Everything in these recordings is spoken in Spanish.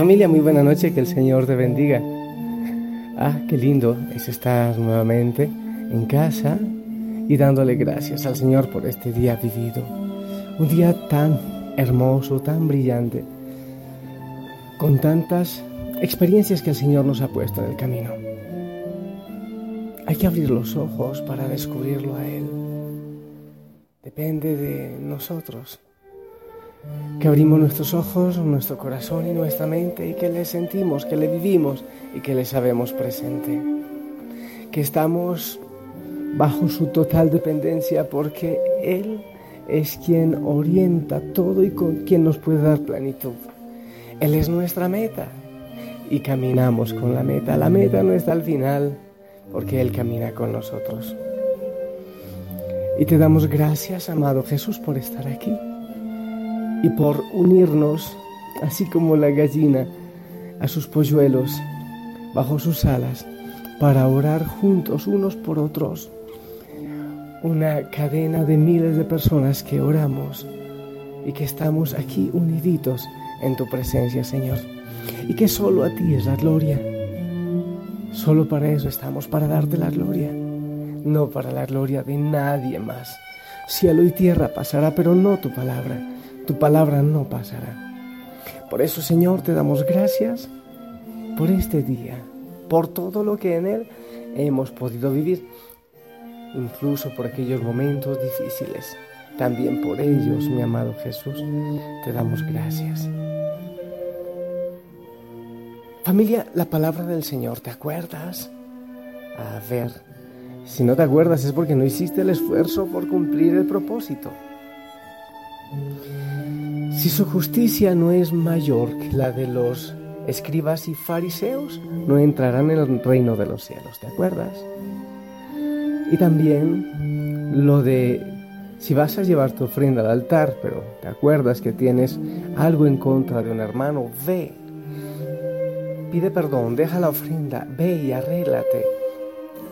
Familia, muy buena noche, que el Señor te bendiga. Ah, qué lindo es estar nuevamente en casa y dándole gracias al Señor por este día vivido. Un día tan hermoso, tan brillante, con tantas experiencias que el Señor nos ha puesto en el camino. Hay que abrir los ojos para descubrirlo a Él. Depende de nosotros que abrimos nuestros ojos, nuestro corazón y nuestra mente y que le sentimos, que le vivimos y que le sabemos presente. Que estamos bajo su total dependencia porque Él es quien orienta todo y con quien nos puede dar plenitud. Él es nuestra meta y caminamos con la meta. La meta no está al final porque Él camina con nosotros. Y te damos gracias, amado Jesús, por estar aquí y por unirnos, así como la gallina, a sus polluelos, bajo sus alas, para orar juntos unos por otros. Una cadena de miles de personas que oramos y que estamos aquí uniditos en tu presencia, Señor. Y que solo a ti es la gloria. Solo para eso estamos, para darte la gloria, no para la gloria de nadie más. Cielo y tierra pasará, pero no tu palabra tu palabra no pasará. Por eso, Señor, te damos gracias por este día, por todo lo que en él hemos podido vivir, incluso por aquellos momentos difíciles. También por ellos, mi amado Jesús, te damos gracias. Familia, la palabra del Señor, ¿te acuerdas? A ver, si no te acuerdas es porque no hiciste el esfuerzo por cumplir el propósito. Si su justicia no es mayor que la de los escribas y fariseos, no entrarán en el reino de los cielos, ¿te acuerdas? Y también lo de si vas a llevar tu ofrenda al altar, pero te acuerdas que tienes algo en contra de un hermano, ve, pide perdón, deja la ofrenda, ve y arréglate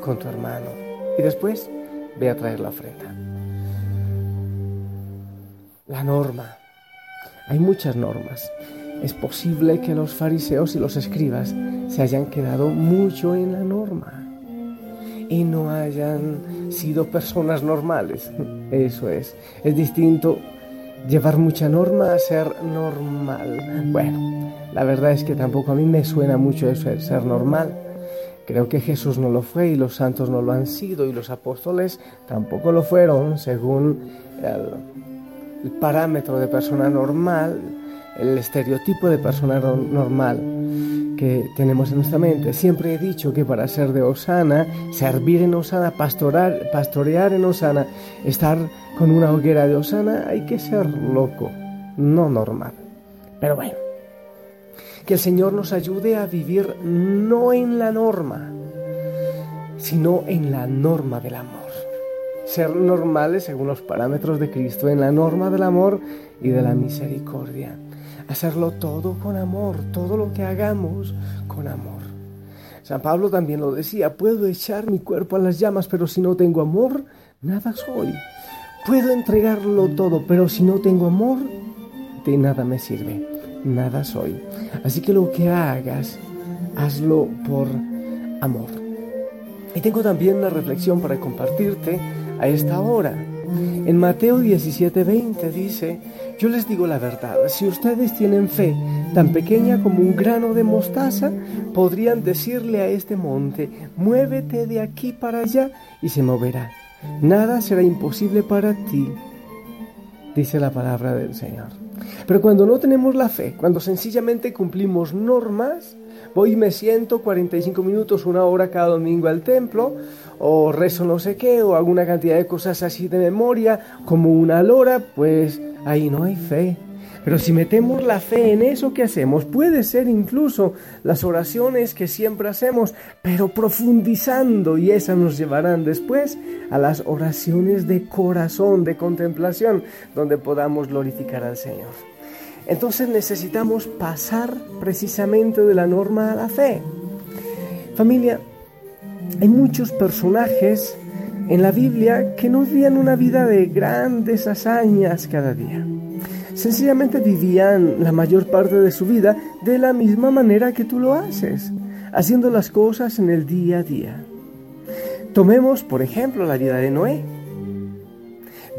con tu hermano. Y después ve a traer la ofrenda. La norma. Hay muchas normas. Es posible que los fariseos y los escribas se hayan quedado mucho en la norma y no hayan sido personas normales. Eso es. Es distinto llevar mucha norma a ser normal. Bueno, la verdad es que tampoco a mí me suena mucho eso de ser normal. Creo que Jesús no lo fue y los santos no lo han sido y los apóstoles tampoco lo fueron según el, el parámetro de persona normal, el estereotipo de persona normal que tenemos en nuestra mente. Siempre he dicho que para ser de Osana, servir en Osana, pastorar, pastorear en Osana, estar con una hoguera de Osana, hay que ser loco, no normal. Pero bueno, que el Señor nos ayude a vivir no en la norma, sino en la norma del amor ser normales según los parámetros de Cristo, en la norma del amor y de la misericordia. Hacerlo todo con amor, todo lo que hagamos con amor. San Pablo también lo decía, puedo echar mi cuerpo a las llamas, pero si no tengo amor, nada soy. Puedo entregarlo todo, pero si no tengo amor, de nada me sirve, nada soy. Así que lo que hagas, hazlo por amor. Y tengo también una reflexión para compartirte a esta hora. En Mateo 17:20 dice, yo les digo la verdad, si ustedes tienen fe tan pequeña como un grano de mostaza, podrían decirle a este monte, muévete de aquí para allá y se moverá. Nada será imposible para ti, dice la palabra del Señor. Pero cuando no tenemos la fe, cuando sencillamente cumplimos normas, voy y me siento 45 minutos, una hora cada domingo al templo, o rezo no sé qué, o alguna cantidad de cosas así de memoria, como una lora, pues ahí no hay fe. Pero si metemos la fe en eso que hacemos, puede ser incluso las oraciones que siempre hacemos, pero profundizando y esas nos llevarán después a las oraciones de corazón, de contemplación, donde podamos glorificar al Señor. Entonces necesitamos pasar precisamente de la norma a la fe. Familia, hay muchos personajes en la Biblia que no vivían una vida de grandes hazañas cada día. Sencillamente vivían la mayor parte de su vida de la misma manera que tú lo haces, haciendo las cosas en el día a día. Tomemos, por ejemplo, la vida de Noé.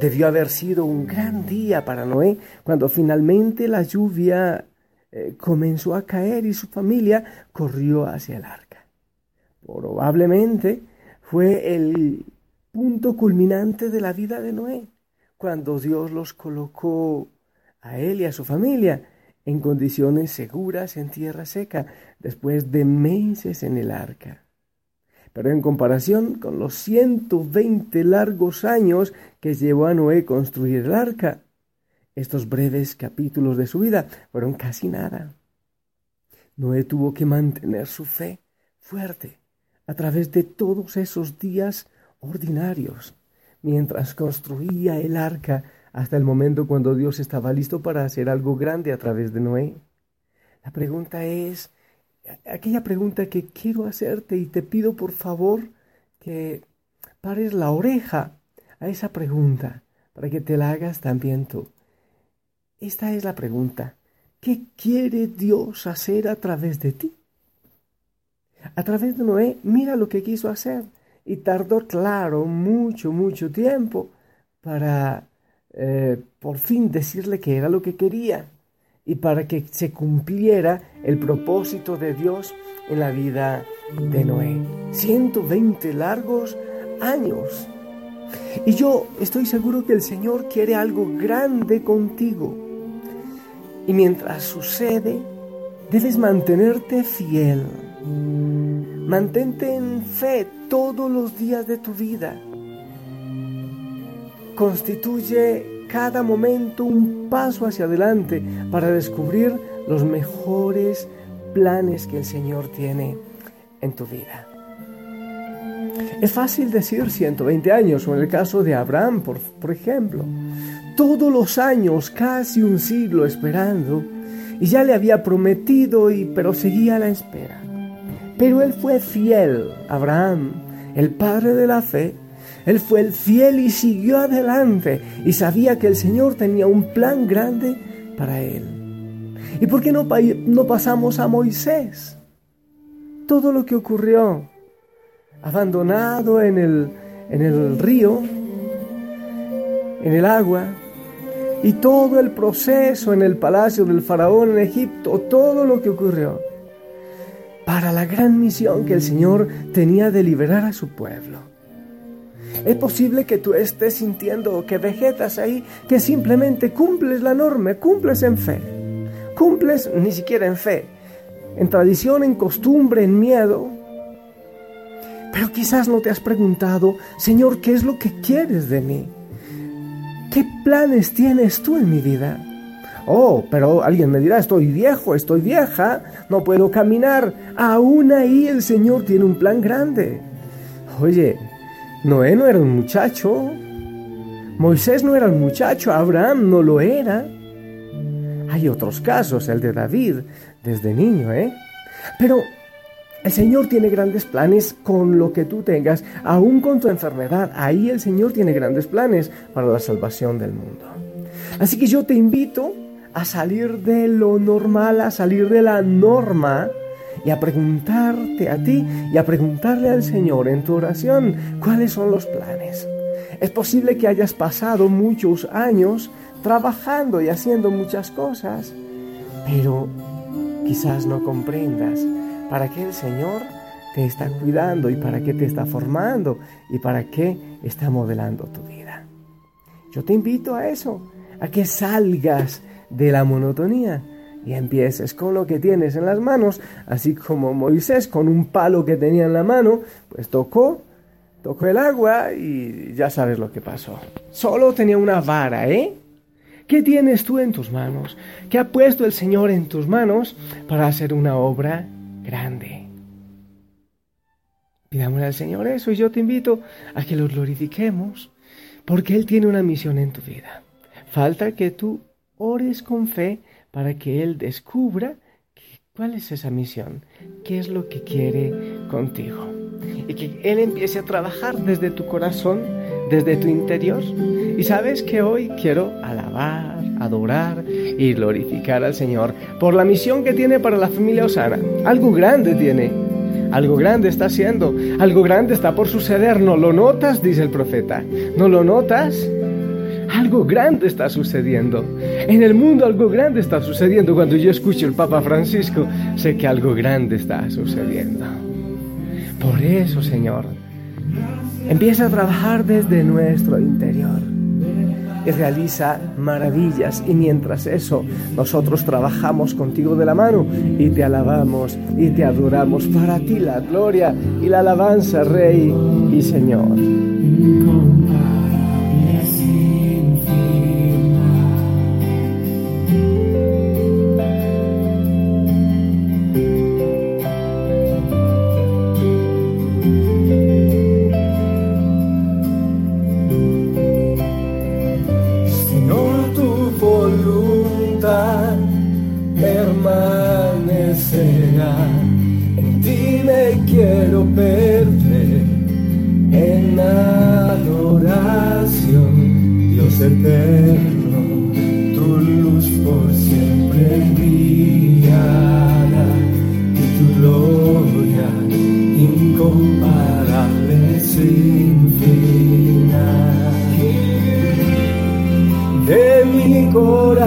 Debió haber sido un gran día para Noé cuando finalmente la lluvia eh, comenzó a caer y su familia corrió hacia el arca. Probablemente fue el punto culminante de la vida de Noé, cuando Dios los colocó a él y a su familia en condiciones seguras en tierra seca, después de meses en el arca. Pero en comparación con los 120 largos años que llevó a Noé construir el arca, estos breves capítulos de su vida fueron casi nada. Noé tuvo que mantener su fe fuerte a través de todos esos días ordinarios, mientras construía el arca hasta el momento cuando Dios estaba listo para hacer algo grande a través de Noé. La pregunta es, aquella pregunta que quiero hacerte y te pido por favor que pares la oreja a esa pregunta para que te la hagas también tú. Esta es la pregunta. ¿Qué quiere Dios hacer a través de ti? A través de Noé, mira lo que quiso hacer y tardó, claro, mucho, mucho tiempo para eh, por fin decirle que era lo que quería y para que se cumpliera el propósito de Dios en la vida de Noé. 120 largos años. Y yo estoy seguro que el Señor quiere algo grande contigo. Y mientras sucede, debes mantenerte fiel. Mantente en fe todos los días de tu vida constituye cada momento un paso hacia adelante para descubrir los mejores planes que el Señor tiene en tu vida. Es fácil decir 120 años, o en el caso de Abraham, por, por ejemplo, todos los años, casi un siglo esperando, y ya le había prometido, y, pero seguía la espera. Pero él fue fiel, Abraham, el padre de la fe, él fue el fiel y siguió adelante y sabía que el Señor tenía un plan grande para él. ¿Y por qué no, pasamos a Moisés? Todo lo que ocurrió, abandonado en el, en el río, en el agua, y todo el proceso en el palacio del faraón en Egipto, todo lo que ocurrió, para la gran misión que el Señor tenía de liberar a su pueblo. Es posible que tú estés sintiendo que vegetas ahí, que simplemente cumples la norma, cumples en fe. Cumples ni siquiera en fe, en tradición, en costumbre, en miedo. Pero quizás no te has preguntado, Señor, ¿qué es lo que quieres de mí? ¿Qué planes tienes tú en mi vida? Oh, pero alguien me dirá, estoy viejo, estoy vieja, no puedo caminar. Aún ahí el Señor tiene un plan grande. Oye, Noé no era un muchacho. Moisés no era un muchacho. Abraham no lo era. Hay otros casos, el de David, desde niño, ¿eh? Pero el Señor tiene grandes planes con lo que tú tengas, aún con tu enfermedad. Ahí el Señor tiene grandes planes para la salvación del mundo. Así que yo te invito a salir de lo normal, a salir de la norma y a preguntarte a ti y a preguntarle al Señor en tu oración cuáles son los planes. Es posible que hayas pasado muchos años trabajando y haciendo muchas cosas, pero quizás no comprendas para qué el Señor te está cuidando y para qué te está formando y para qué está modelando tu vida. Yo te invito a eso, a que salgas de la monotonía y empieces con lo que tienes en las manos, así como Moisés con un palo que tenía en la mano, pues tocó, tocó el agua y ya sabes lo que pasó. Solo tenía una vara, ¿eh? ¿Qué tienes tú en tus manos? ¿Qué ha puesto el Señor en tus manos para hacer una obra grande? Pidámosle al Señor eso y yo te invito a que lo glorifiquemos porque Él tiene una misión en tu vida. Falta que tú ores con fe para que Él descubra cuál es esa misión, qué es lo que quiere contigo. Y que Él empiece a trabajar desde tu corazón, desde tu interior. Y sabes que hoy quiero alabar, adorar y glorificar al Señor por la misión que tiene para la familia Osana. Algo grande tiene. Algo grande está haciendo, algo grande está por suceder. ¿No lo notas? Dice el profeta. ¿No lo notas? Algo grande está sucediendo. En el mundo algo grande está sucediendo. Cuando yo escucho el Papa Francisco, sé que algo grande está sucediendo. Por eso, Señor, empieza a trabajar desde nuestro interior y realiza maravillas. Y mientras eso, nosotros trabajamos contigo de la mano y te alabamos y te adoramos. Para ti la gloria y la alabanza, Rey y Señor.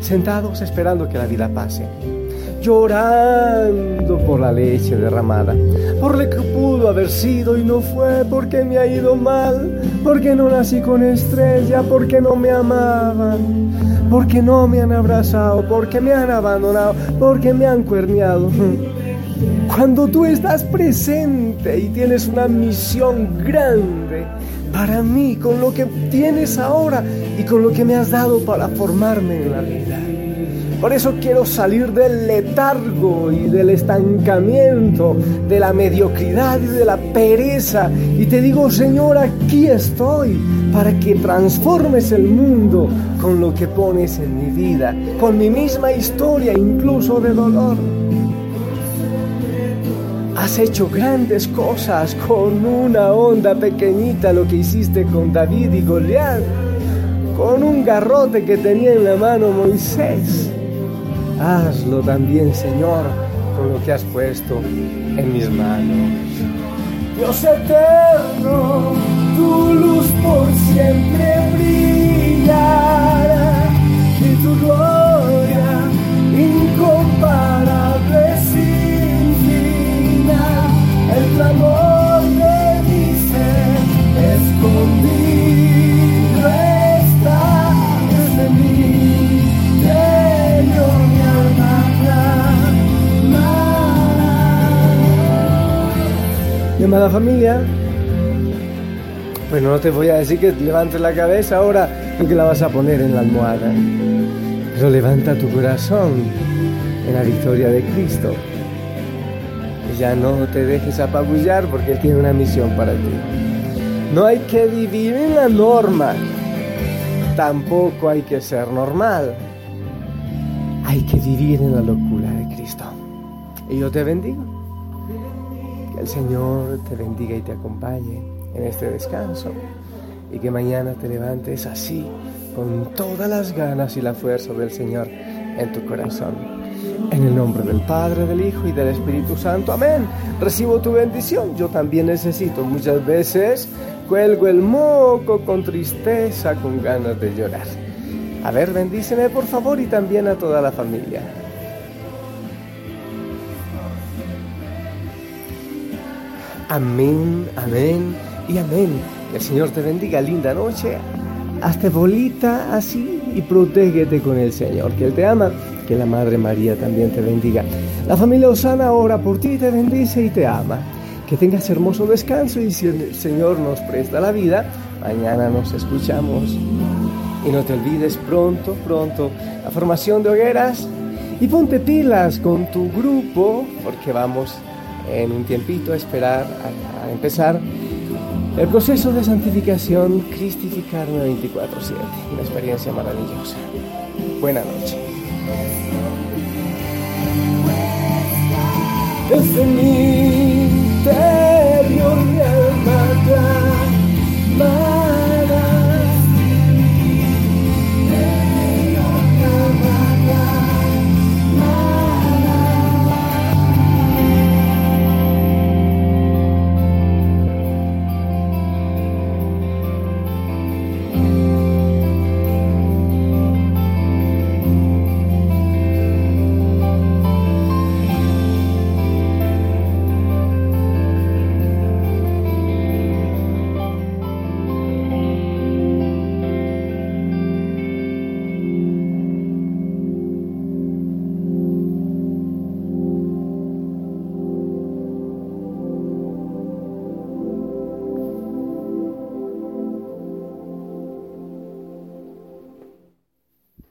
sentados esperando que la vida pase, llorando por la leche derramada, por lo que pudo haber sido y no fue, porque me ha ido mal, porque no nací con estrella, porque no me amaban, porque no me han abrazado, porque me han abandonado, porque me han cuerneado. Cuando tú estás presente y tienes una misión grande, para mí, con lo que tienes ahora y con lo que me has dado para formarme en la vida. Por eso quiero salir del letargo y del estancamiento, de la mediocridad y de la pereza. Y te digo, Señor, aquí estoy para que transformes el mundo con lo que pones en mi vida, con mi misma historia, incluso de dolor. Has hecho grandes cosas con una onda pequeñita, lo que hiciste con David y Goliat, con un garrote que tenía en la mano Moisés. Hazlo también, Señor, con lo que has puesto en mis manos. Dios eterno, tu luz por siempre brillará y tu gloria Mi amada familia, bueno, no te voy a decir que levantes la cabeza ahora porque la vas a poner en la almohada, pero levanta tu corazón en la victoria de Cristo ya no te dejes apabullar porque Él tiene una misión para ti. No hay que vivir en la norma. Tampoco hay que ser normal. Hay que vivir en la locura de Cristo. Y yo te bendigo. El Señor te bendiga y te acompañe en este descanso. Y que mañana te levantes así, con todas las ganas y la fuerza del Señor en tu corazón. En el nombre del Padre, del Hijo y del Espíritu Santo. Amén. Recibo tu bendición. Yo también necesito. Muchas veces cuelgo el moco con tristeza, con ganas de llorar. A ver, bendíceme por favor y también a toda la familia. Amén, amén y amén. Que el Señor te bendiga. Linda noche. Hazte bolita así y protégete con el Señor, que Él te ama que la Madre María también te bendiga. La familia Osana ora por ti, te bendice y te ama. Que tengas hermoso descanso y si el Señor nos presta la vida, mañana nos escuchamos. Y no te olvides pronto, pronto, la formación de hogueras y ponte pilas con tu grupo porque vamos en un tiempito esperar a, empezar el proceso de santificación cristificarme 24/7. Una experiencia maravillosa. It's the